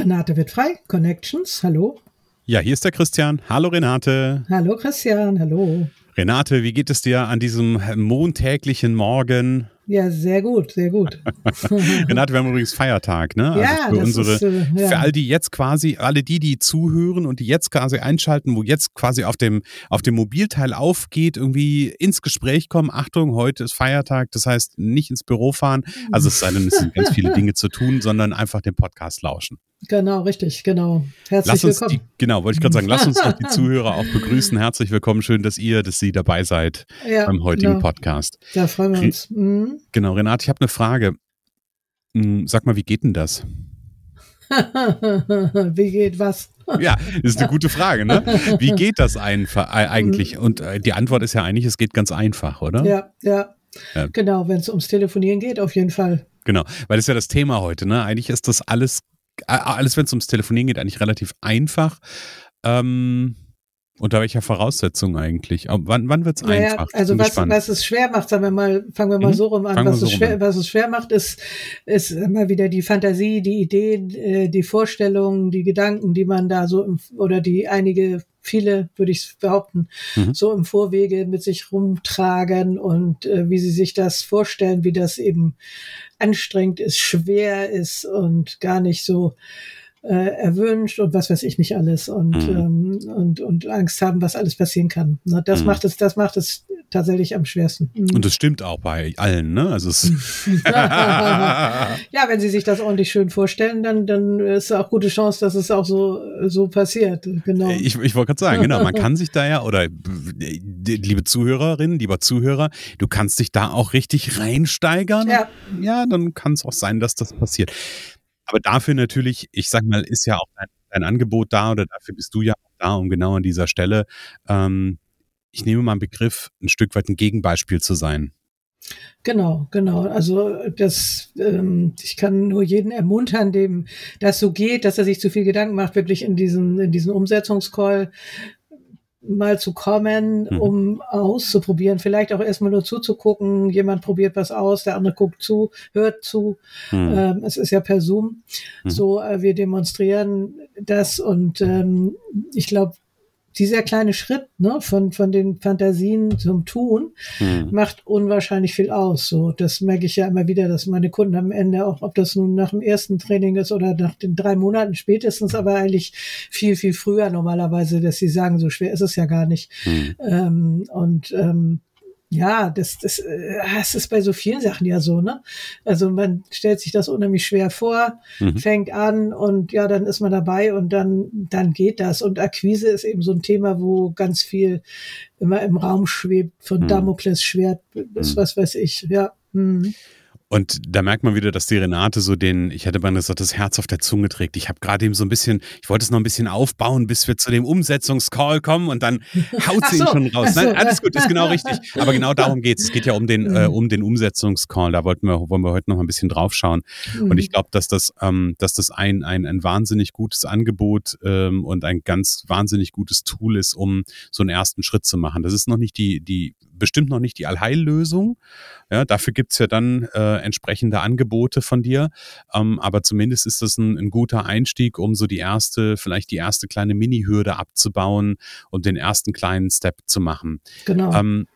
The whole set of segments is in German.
Renate wird frei, Connections, hallo. Ja, hier ist der Christian. Hallo Renate. Hallo Christian, hallo. Renate, wie geht es dir an diesem montäglichen Morgen? Ja, sehr gut, sehr gut. Renate, wir haben übrigens Feiertag, ne? Also ja, für das unsere, ist, äh, ja. für all die jetzt quasi, alle die, die zuhören und die jetzt quasi einschalten, wo jetzt quasi auf dem, auf dem Mobilteil aufgeht, irgendwie ins Gespräch kommen. Achtung, heute ist Feiertag, das heißt nicht ins Büro fahren. Also es sei denn, es sind ganz viele Dinge zu tun, sondern einfach den Podcast lauschen. Genau, richtig, genau. Herzlich Lass uns willkommen. die, genau, wollte ich gerade sagen, lass uns doch die Zuhörer auch begrüßen. Herzlich willkommen, schön, dass ihr, dass Sie dabei seid ja, beim heutigen genau. Podcast. Da freuen wir uns. Mhm. Genau, Renate, ich habe eine Frage. Hm, Sag mal, wie geht denn das? Wie geht was? Ja, ist eine gute Frage, ne? Wie geht das einfach äh, eigentlich? Und äh, die Antwort ist ja eigentlich, es geht ganz einfach, oder? Ja, ja. Ja. Genau, wenn es ums Telefonieren geht, auf jeden Fall. Genau, weil das ist ja das Thema heute, ne? Eigentlich ist das alles, alles, wenn es ums Telefonieren geht, eigentlich relativ einfach. Ähm, unter welcher Voraussetzung eigentlich? Wann, wann wird es Naja, einfach? also was, was es schwer macht, sagen wir mal, fangen wir mal Mhm. so rum an, was, so es schwer, an. was es schwer macht, ist, ist immer wieder die Fantasie, die Ideen, äh, die Vorstellungen, die Gedanken, die man da so im, oder die einige, viele, würde ich behaupten, Mhm. so im Vorwege mit sich rumtragen und äh, wie sie sich das vorstellen, wie das eben anstrengend ist, schwer ist und gar nicht so äh, erwünscht und was weiß ich nicht alles und, Mhm. ähm, und, und Angst haben, was alles passieren kann. Na, das Mhm. macht es, das macht es tatsächlich am schwersten. Mhm. Und das stimmt auch bei allen, ne? Also es ja, wenn Sie sich das ordentlich schön vorstellen, dann, dann ist auch gute Chance, dass es auch so, so passiert. Genau. Ich, ich wollte gerade sagen, genau, man kann sich da ja, oder äh, liebe Zuhörerinnen, lieber Zuhörer, du kannst dich da auch richtig reinsteigern. Ja. ja, dann kann es auch sein, dass das passiert. Aber dafür natürlich, ich sag mal, ist ja auch dein, dein Angebot da oder dafür bist du ja auch da, um genau an dieser Stelle, ähm, ich nehme mal einen Begriff, ein Stück weit ein Gegenbeispiel zu sein. Genau, genau. Also das, ähm, ich kann nur jeden ermuntern, dem das so geht, dass er sich zu viel Gedanken macht, wirklich in diesen, in diesen Umsetzungscall mal zu kommen, Mhm. um auszuprobieren, vielleicht auch erstmal nur zuzugucken, jemand probiert was aus, der andere guckt zu, hört zu, Hm. ähm, es ist ja per Zoom, Mhm. so äh, wir demonstrieren das und ähm, ich glaube, dieser kleine Schritt ne, von, von den Fantasien zum Tun, Hm. macht unwahrscheinlich viel aus. So, das merke ich ja immer wieder, dass meine Kunden am Ende, auch ob das nun nach dem ersten Training ist oder nach den drei Monaten spätestens, aber eigentlich viel, viel früher normalerweise, dass sie sagen, so schwer ist es ja gar nicht. Hm. Ähm, und ähm, ja, das, das, äh, das ist bei so vielen Sachen ja so, ne? Also man stellt sich das unheimlich schwer vor, Mhm. fängt an und ja, dann ist man dabei und dann, dann geht das. Und Akquise ist eben so ein Thema, wo ganz viel immer im Raum schwebt, von Mhm. Damoklesschwert bis Mhm. was weiß ich, ja. Mhm. Und da merkt man wieder, dass die Renate so den, ich hätte mal gesagt, das Herz auf der Zunge trägt. Ich habe gerade eben so ein bisschen, ich wollte es noch ein bisschen aufbauen, bis wir zu dem Umsetzungscall kommen und dann haut sie so, ihn schon raus. so. Nein, alles gut, ist genau richtig. Aber genau darum geht's. Es geht ja um den, Mhm. äh, um den Umsetzungscall. Da wollten wir, wollen wir heute noch ein bisschen drauf schauen. Und ich glaube, dass das, ähm, dass das ein, ein, ein wahnsinnig gutes Angebot ähm, und ein ganz wahnsinnig gutes Tool ist, um so einen ersten Schritt zu machen. Das ist noch nicht die, die, bestimmt noch nicht die Allheillösung. Ja, dafür gibt's ja dann äh, entsprechende Angebote von dir. Ähm, aber zumindest ist das ein, ein guter Einstieg, um so die erste, vielleicht die erste kleine Mini-Hürde abzubauen und den ersten kleinen Step zu machen. Genau. Ähm,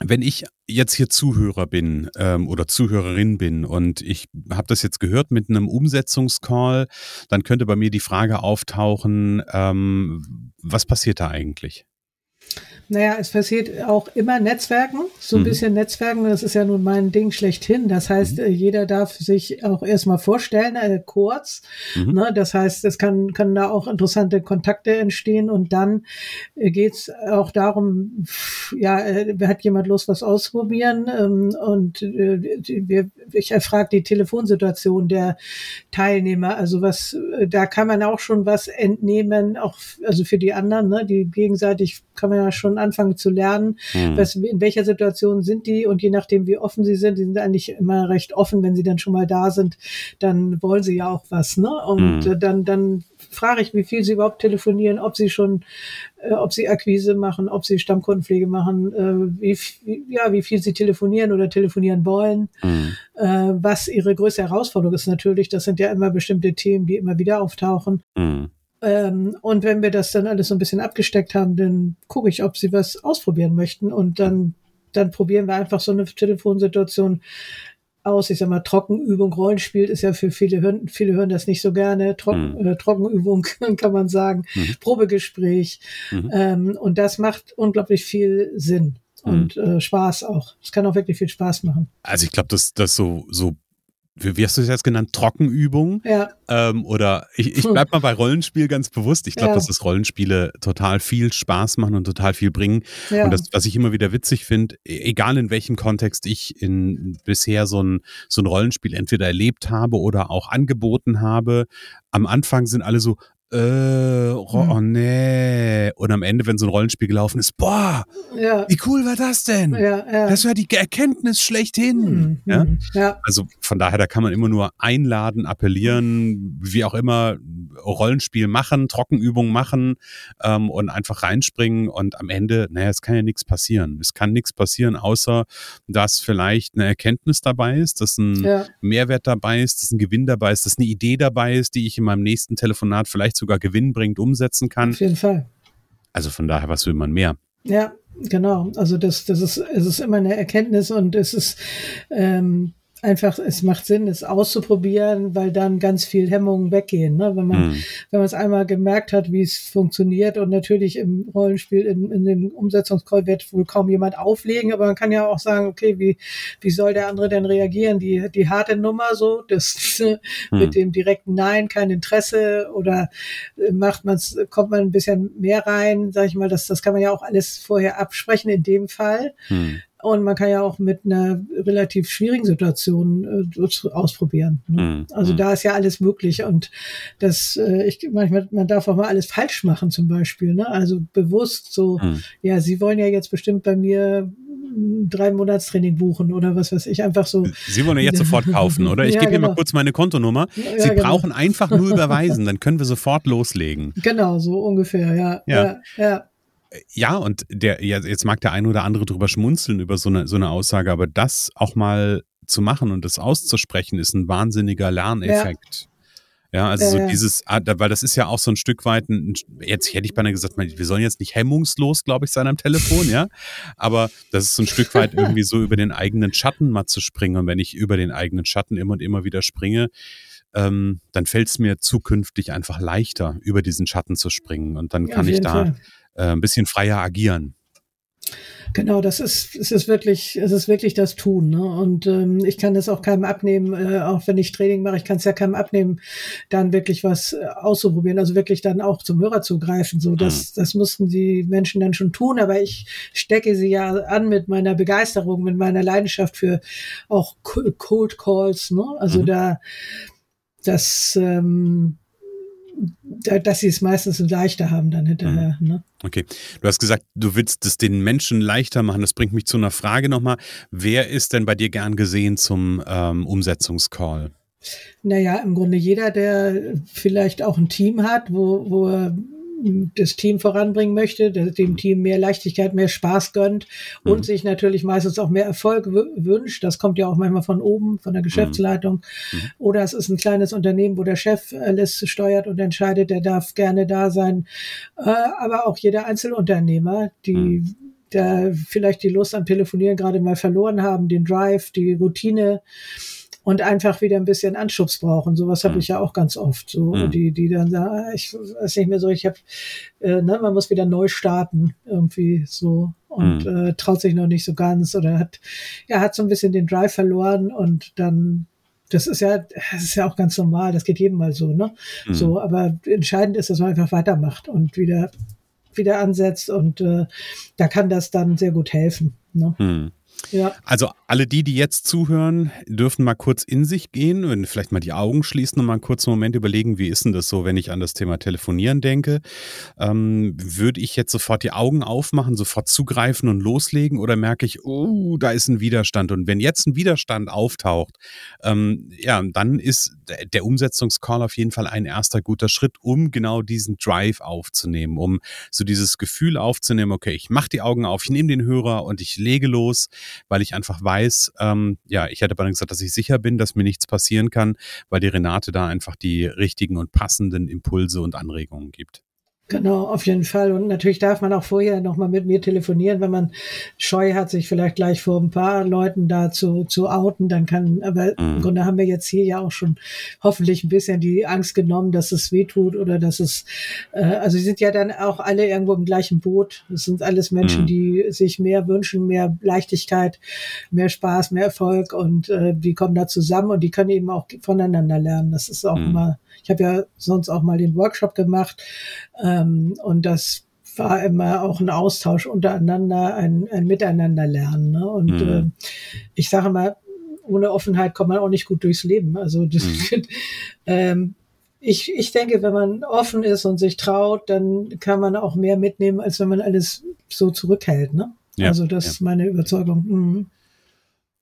wenn ich jetzt hier Zuhörer bin ähm, oder Zuhörerin bin und ich habe das jetzt gehört mit einem Umsetzungscall, dann könnte bei mir die Frage auftauchen, ähm, was passiert da eigentlich? Naja, es passiert auch immer Netzwerken, so ein mhm. bisschen Netzwerken, das ist ja nun mein Ding schlechthin. Das heißt, mhm. Äh, jeder darf sich auch erstmal vorstellen, äh, kurz. Mhm. Ne? Das heißt, es kann, können da auch interessante Kontakte entstehen und dann äh, geht's auch darum, ja, äh, hat jemand Lust, was ausprobieren? Ähm, und äh, wir, ich erfrage die Telefonsituation der Teilnehmer. Also was, äh, da kann man auch schon was entnehmen, auch also für die anderen, ne? die gegenseitig kann man ja schon anfangen zu lernen, mhm. was, in welcher Situation sind die und je nachdem, wie offen sie sind, die sind eigentlich immer recht offen, wenn sie dann schon mal da sind, dann wollen sie ja auch was, ne? Und mhm. dann, dann frage ich, wie viel sie überhaupt telefonieren, ob sie schon, äh, ob sie Akquise machen, ob sie Stammkundenpflege machen, äh, wie, wie, ja, wie viel sie telefonieren oder telefonieren wollen. Mhm. Äh, was ihre größte Herausforderung ist natürlich, das sind ja immer bestimmte Themen, die immer wieder auftauchen. Mhm. Ähm, und wenn wir das dann alles so ein bisschen abgesteckt haben, dann gucke ich, ob sie was ausprobieren möchten. Und dann, dann probieren wir einfach so eine Telefonsituation aus. Ich sag mal, Trockenübung, Rollenspiel ist ja für viele hören, viele hören das nicht so gerne. Trocken, mhm. äh, Trockenübung kann man sagen, mhm. Probegespräch. Mhm. Ähm, und das macht unglaublich viel Sinn und mhm. äh, Spaß auch. Es kann auch wirklich viel Spaß machen. Also ich glaube, dass das so so wie, hast du es jetzt genannt, Trockenübung? Ja. Ähm, oder ich, ich bleib mal bei Rollenspiel ganz bewusst. Ich glaube, ja. dass das Rollenspiele total viel Spaß machen und total viel bringen. Ja. Und das, was ich immer wieder witzig finde, egal in welchem Kontext ich in bisher so ein, so ein Rollenspiel entweder erlebt habe oder auch angeboten habe, am Anfang sind alle so, äh, hm. oh nee. Und am Ende, wenn so ein Rollenspiel gelaufen ist, boah, ja. wie cool war das denn? Ja, ja. Das war die Erkenntnis schlechthin. Mhm. Also von daher, da kann man immer nur einladen, appellieren, wie auch immer, Rollenspiel machen, Trockenübungen machen ähm, und einfach reinspringen und am Ende, naja, es kann ja nichts passieren. Es kann nichts passieren, außer dass vielleicht eine Erkenntnis dabei ist, dass ein Mehrwert dabei ist, dass ein Gewinn dabei ist, dass eine Idee dabei ist, die ich in meinem nächsten Telefonat vielleicht sogar gewinnbringend umsetzen kann. Auf jeden Fall. Also von daher, was will man mehr? Ja, genau. Also das, das ist, es ist immer eine Erkenntnis und es ist ähm, einfach, es macht Sinn, es auszuprobieren, weil dann ganz viel Hemmungen weggehen. Ne? Wenn man, hm. wenn man es einmal gemerkt hat, wie es funktioniert und natürlich im Rollenspiel, in, in dem Umsetzungscall wird wohl kaum jemand auflegen, aber man kann ja auch sagen, okay, wie, wie soll der andere denn reagieren? Die, die harte Nummer so, das hm. mit dem direkten Nein, kein Interesse oder äh, macht man kommt man ein bisschen mehr rein, sag ich mal, das, das kann man ja auch alles vorher absprechen in dem Fall. Hm. Und man kann ja auch mit einer relativ schwierigen Situation äh, ausprobieren. Ne? Mhm. Also mhm. da ist ja alles möglich und das, äh, ich manchmal, man darf auch mal alles falsch machen zum Beispiel. Ne? Also bewusst so, mhm. ja, Sie wollen ja jetzt bestimmt bei mir drei Monatstraining buchen oder was weiß ich, einfach so. Sie wollen ja jetzt sofort kaufen, oder? Ich ja, gebe genau. Ihnen mal kurz meine Kontonummer. Ja, Sie genau. brauchen einfach nur überweisen, dann können wir sofort loslegen. Genau, so ungefähr, ja. ja. ja, ja. Ja, und der, ja, jetzt mag der eine oder andere drüber schmunzeln über so eine, so eine Aussage, aber das auch mal zu machen und das auszusprechen, ist ein wahnsinniger Lerneffekt. Ja. Ja, also so dieses, ah, weil das ist ja auch so ein Stück weit, ein, jetzt hätte ich beinahe gesagt, wir sollen jetzt nicht hemmungslos, glaube ich, sein am Telefon, ja. Aber das ist so ein Stück weit irgendwie so über den eigenen Schatten mal zu springen. Und wenn ich über den eigenen Schatten immer und immer wieder springe, ähm, dann fällt es mir zukünftig einfach leichter, über diesen Schatten zu springen. Und dann kann ich da Fall ein bisschen freier agieren. Genau, das ist, es ist wirklich, es ist wirklich das Tun. Ne? Und ähm, ich kann das auch keinem abnehmen, äh, auch wenn ich Training mache, ich kann es ja keinem abnehmen, dann wirklich was äh, auszuprobieren, also wirklich dann auch zum Hörer zu greifen. So, das, mhm. das mussten die Menschen dann schon tun, aber ich stecke sie ja an mit meiner Begeisterung, mit meiner Leidenschaft für auch Cold Calls. Ne? Also mhm. da, das ähm, dass sie es meistens leichter haben dann hinterher. Mhm. Ne? Okay, du hast gesagt, du willst es den Menschen leichter machen. Das bringt mich zu einer Frage nochmal. Wer ist denn bei dir gern gesehen zum ähm, Umsetzungscall? Naja, im Grunde jeder, der vielleicht auch ein Team hat, wo, wo er das Team voranbringen möchte, dem Team mehr Leichtigkeit, mehr Spaß gönnt und mhm. sich natürlich meistens auch mehr Erfolg wünscht. Das kommt ja auch manchmal von oben, von der Geschäftsleitung. Mhm. mhm. Oder es ist ein kleines Unternehmen, wo der Chef alles steuert und entscheidet, der darf gerne da sein. Äh, aber auch jeder Einzelunternehmer, die mhm. der vielleicht die Lust am Telefonieren gerade mal verloren haben, den Drive, die Routine und einfach wieder ein bisschen Anschubs brauchen. Sowas habe mhm. ich ja auch ganz oft. So, mhm. die, die dann sagen, ah, ich weiß nicht mehr so, ich habe, äh, ne, man muss wieder neu starten, irgendwie so und mhm. äh, traut sich noch nicht so ganz oder hat, ja, hat so ein bisschen den Drive verloren und dann das ist ja, das ist ja auch ganz normal, das geht jedem mal so, ne? Mhm. So, aber entscheidend ist, dass man einfach weitermacht und wieder, wieder ansetzt und äh, da kann das dann sehr gut helfen. Ne? Mhm. Ja. Also alle die, die jetzt zuhören, dürfen mal kurz in sich gehen und vielleicht mal die Augen schließen und mal einen kurzen Moment überlegen, wie ist denn das so, wenn ich an das Thema Telefonieren denke? Ähm, würde ich jetzt sofort die Augen aufmachen, sofort zugreifen und loslegen oder merke ich, oh, da ist ein Widerstand? Und wenn jetzt ein Widerstand auftaucht, ähm, ja, dann ist der Umsetzungscall auf jeden Fall ein erster guter Schritt, um genau diesen Drive aufzunehmen, um so dieses Gefühl aufzunehmen, okay, ich mache die Augen auf, ich nehme den Hörer und ich lege los weil ich einfach weiß, ähm, ja, ich hätte aber gesagt, dass ich sicher bin, dass mir nichts passieren kann, weil die Renate da einfach die richtigen und passenden Impulse und Anregungen gibt. Genau, auf jeden Fall. Und natürlich darf man auch vorher nochmal mit mir telefonieren, wenn man Scheu hat, sich vielleicht gleich vor ein paar Leuten da zu, zu outen, dann kann, aber mhm. im Grunde haben wir jetzt hier ja auch schon hoffentlich ein bisschen die Angst genommen, dass es wehtut oder dass es, äh, also sie sind ja dann auch alle irgendwo im gleichen Boot. Das sind alles Menschen, mhm. die sich mehr wünschen, mehr Leichtigkeit, mehr Spaß, mehr Erfolg und äh, die kommen da zusammen und die können eben auch voneinander lernen. Das ist auch mhm. immer ich habe ja sonst auch mal den Workshop gemacht ähm, und das war immer auch ein Austausch untereinander, ein, ein Miteinanderlernen. Ne? Und mhm. äh, ich sage mal, ohne Offenheit kommt man auch nicht gut durchs Leben. Also das, mhm. ähm, ich, ich denke, wenn man offen ist und sich traut, dann kann man auch mehr mitnehmen, als wenn man alles so zurückhält. Ne? Ja, also das ja. ist meine Überzeugung. Mhm.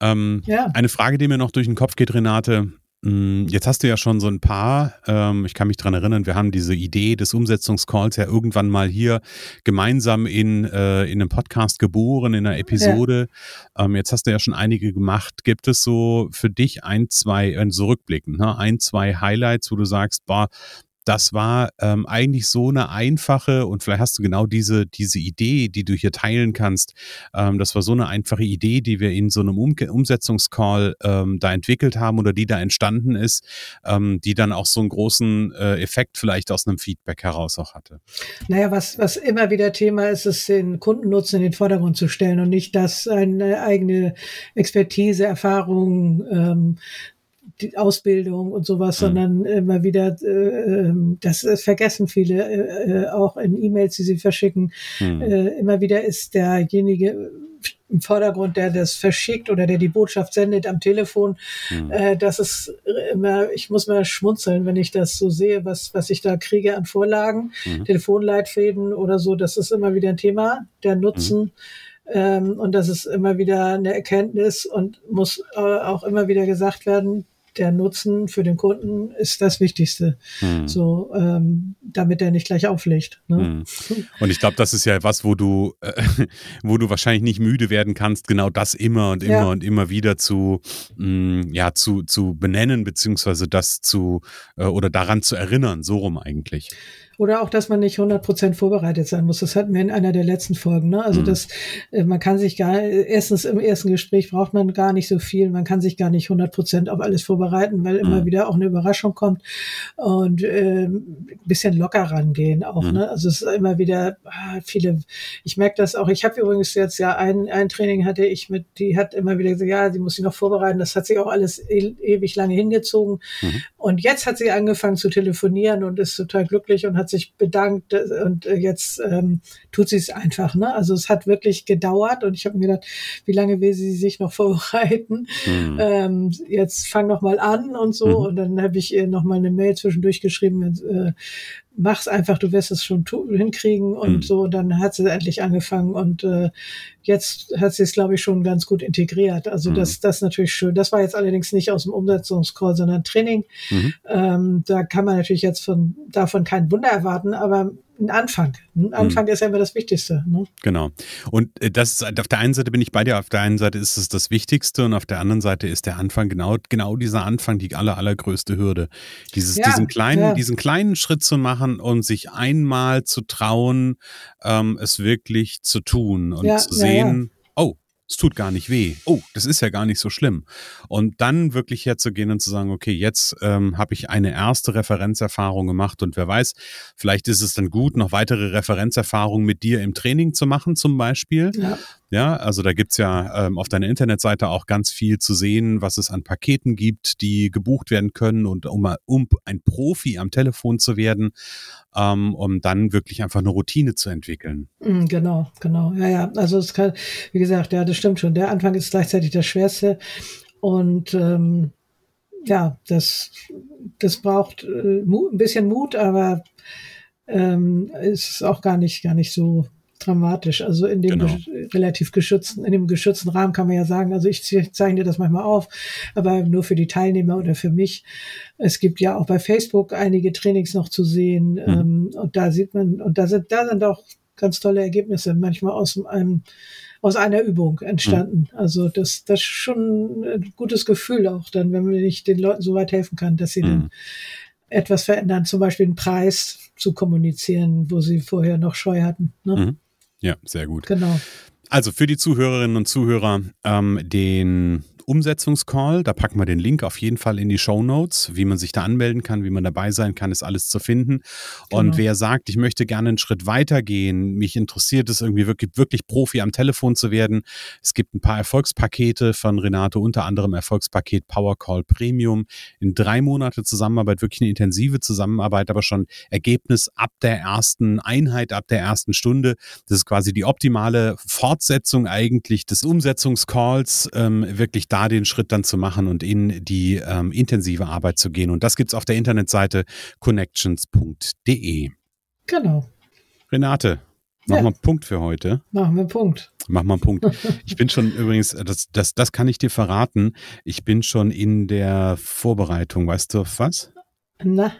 Ähm, ja. Eine Frage, die mir noch durch den Kopf geht, Renate. Mm, jetzt hast du ja schon so ein paar, ähm, ich kann mich dran erinnern, wir haben diese Idee des Umsetzungscalls ja irgendwann mal hier gemeinsam in, äh, in einem Podcast geboren, in einer Episode. Ja. Ähm, jetzt hast du ja schon einige gemacht. Gibt es so für dich ein, zwei, äh, so rückblickend, ne, ein, zwei Highlights, wo du sagst, boah, das war ähm, eigentlich so eine einfache und vielleicht hast du genau diese, diese Idee, die du hier teilen kannst. Ähm, das war so eine einfache Idee, die wir in so einem um Umsetzungscall ähm, da entwickelt haben oder die da entstanden ist, ähm, die dann auch so einen großen äh, Effekt vielleicht aus einem Feedback heraus auch hatte. Naja, was, was immer wieder Thema ist, ist den Kundennutzen in den Vordergrund zu stellen und nicht das eine eigene Expertise, Erfahrung, ähm, die Ausbildung und sowas, mhm. sondern immer wieder, äh, ähm, das vergessen viele äh, äh, auch in E-Mails, die sie verschicken. Mhm. Äh, immer wieder ist derjenige im Vordergrund, der das verschickt oder der die Botschaft sendet am Telefon. Mhm. Äh, das ist immer, ich muss mal schmunzeln, wenn ich das so sehe, was, was ich da kriege an Vorlagen, mhm. Telefonleitfäden oder so. Das ist immer wieder ein Thema, der Nutzen. Mhm. Ähm, und das ist immer wieder eine Erkenntnis und muss äh, auch immer wieder gesagt werden, der Nutzen für den Kunden ist das Wichtigste. Hm. So, ähm, damit er nicht gleich auflegt. Ne? Hm. Und ich glaube, das ist ja was, wo du, äh, wo du wahrscheinlich nicht müde werden kannst, genau das immer und immer ja. und immer wieder zu, mh, mm, ja, zu, zu benennen, beziehungsweise das zu äh, oder daran zu erinnern, so rum eigentlich. Oder auch, dass man nicht 100% vorbereitet sein muss. Das hatten wir in einer der letzten Folgen. Ne? Also, mhm. das, äh, man kann sich gar, erstens im ersten Gespräch braucht man gar nicht so viel. Man kann sich gar nicht 100% auf alles vorbereiten, weil mhm. immer wieder auch eine Überraschung kommt und äh, bisschen locker rangehen auch. Mhm. Ne? Also, es ist immer wieder ah, viele, ich merke das auch. Ich habe übrigens jetzt ja ein, ein Training hatte ich mit, die hat immer wieder gesagt, ja, sie muss sich noch vorbereiten. Das hat sich auch alles e ewig lange hingezogen. Mhm. Und jetzt hat sie angefangen zu telefonieren und ist total glücklich und hat sich bedankt und jetzt ähm, tut sie es einfach. Ne? Also es hat wirklich gedauert und ich habe mir gedacht, wie lange will sie sich noch vorbereiten? Mhm. Ähm, jetzt fang noch mal an und so. Mhm. Und dann habe ich ihr noch mal eine Mail zwischendurch geschrieben, äh, mach's einfach, du wirst es schon hinkriegen und mhm. so. Und dann hat sie endlich angefangen und äh, jetzt hat sie es, glaube ich, schon ganz gut integriert. Also mhm. das, das ist natürlich schön. Das war jetzt allerdings nicht aus dem Umsetzungscall, sondern Training. Mhm. Ähm, da kann man natürlich jetzt von davon kein Wunder erwarten, aber ein Anfang. Ein Anfang mhm. ist ja immer das Wichtigste. Ne? Genau. Und äh, das ist, auf der einen Seite bin ich bei dir, auf der einen Seite ist es das Wichtigste und auf der anderen Seite ist der Anfang genau, genau dieser Anfang die aller, allergrößte Hürde. Dieses, ja, diesen kleinen, ja. diesen kleinen Schritt zu machen und sich einmal zu trauen, ähm, es wirklich zu tun und ja, zu sehen, oh, es tut gar nicht weh. Oh, das ist ja gar nicht so schlimm. Und dann wirklich herzugehen und zu sagen, okay, jetzt ähm, habe ich eine erste Referenzerfahrung gemacht und wer weiß, vielleicht ist es dann gut, noch weitere Referenzerfahrungen mit dir im Training zu machen, zum Beispiel. Ja. Ja, also da gibt's ja ähm, auf deiner Internetseite auch ganz viel zu sehen, was es an Paketen gibt, die gebucht werden können und um, um ein Profi am Telefon zu werden, ähm, um dann wirklich einfach eine Routine zu entwickeln. Mm, genau, genau. Ja, ja. Also es kann, wie gesagt, ja, das stimmt schon. Der Anfang ist gleichzeitig das Schwerste. Und ähm, ja, das, das braucht äh, ein bisschen Mut, aber ähm, ist auch gar nicht, gar nicht so dramatisch. Also in dem genau. relativ geschützten, in dem geschützten Rahmen kann man ja sagen, also ich zeichne das manchmal auf, aber nur für die Teilnehmer oder für mich. Es gibt ja auch bei Facebook einige Trainings noch zu sehen mhm. ähm, und da sieht man, und da sind, da sind auch ganz tolle Ergebnisse manchmal aus einem aus einer Übung entstanden. Mhm. Also das, das ist schon ein gutes Gefühl auch dann, wenn man nicht den Leuten so weit helfen kann, dass sie mhm. dann etwas verändern, zum Beispiel einen Preis zu kommunizieren, wo sie vorher noch Scheu hatten. Ne? Mhm. Ja, sehr gut. Genau. Also für die Zuhörerinnen und Zuhörer, ähm, den Umsetzungscall. Da packen wir den Link auf jeden Fall in die Show Notes. Wie man sich da anmelden kann, wie man dabei sein kann, ist alles zu finden. Genau. Und wer sagt, ich möchte gerne einen Schritt weiter gehen, mich interessiert es irgendwie wirklich, wirklich Profi am Telefon zu werden. Es gibt ein paar Erfolgspakete von Renato, unter anderem Erfolgspaket Power Call Premium. In drei Monate Zusammenarbeit, wirklich eine intensive Zusammenarbeit, aber schon Ergebnis ab der ersten Einheit, ab der ersten Stunde. Das ist quasi die optimale Fortsetzung eigentlich des Umsetzungscalls, ähm, wirklich da den Schritt dann zu machen und in die ähm, intensive Arbeit zu gehen. Und das gibt es auf der Internetseite connections.de. Genau. Renate, Machen wir einen Punkt für heute. Machen wir einen Punkt. Machen wir einen Punkt. Ich bin schon übrigens, das, das, das kann ich dir verraten, ich bin schon in der Vorbereitung. Weißt du was? Na.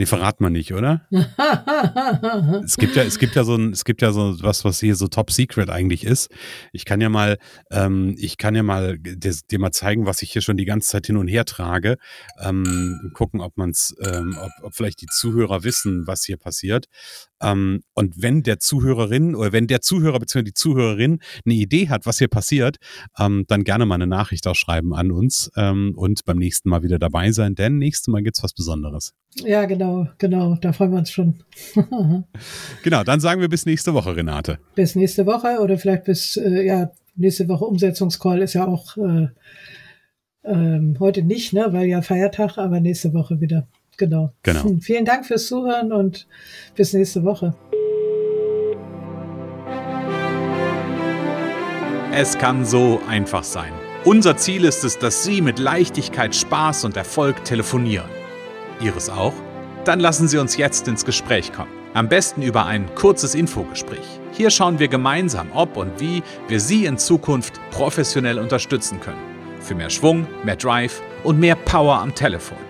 Nee, verrat man nicht, oder? es gibt ja, es gibt ja so ein, es gibt ja so was, was hier so Top Secret eigentlich ist. Ich kann ja mal, ähm, ich kann ja mal dir, dir, mal zeigen, was ich hier schon die ganze Zeit hin und her trage. Ähm, gucken, ob man es, ähm, ob, ob vielleicht die Zuhörer wissen, was hier passiert. Ähm, und wenn der Zuhörerin oder wenn der Zuhörer bzw. die Zuhörerin eine Idee hat, was hier passiert, ähm, dann gerne mal eine Nachricht auch schreiben an uns ähm, und beim nächsten Mal wieder dabei sein, denn nächstes Mal gibt's was Besonderes. Ja, genau, genau, da freuen wir uns schon. genau, dann sagen wir bis nächste Woche, Renate. Bis nächste Woche oder vielleicht bis, äh, ja, nächste Woche Umsetzungscall ist ja auch äh, ähm, heute nicht, ne, weil ja Feiertag, aber nächste Woche wieder. Genau. genau. Hm, vielen Dank fürs Zuhören und bis nächste Woche. Es kann so einfach sein. Unser Ziel ist es, dass Sie mit Leichtigkeit, Spaß und Erfolg telefonieren. Ihres auch? Dann lassen Sie uns jetzt ins Gespräch kommen. Am besten über ein kurzes Infogespräch. Hier schauen wir gemeinsam, ob und wie wir Sie in Zukunft professionell unterstützen können. Für mehr Schwung, mehr Drive und mehr Power am Telefon.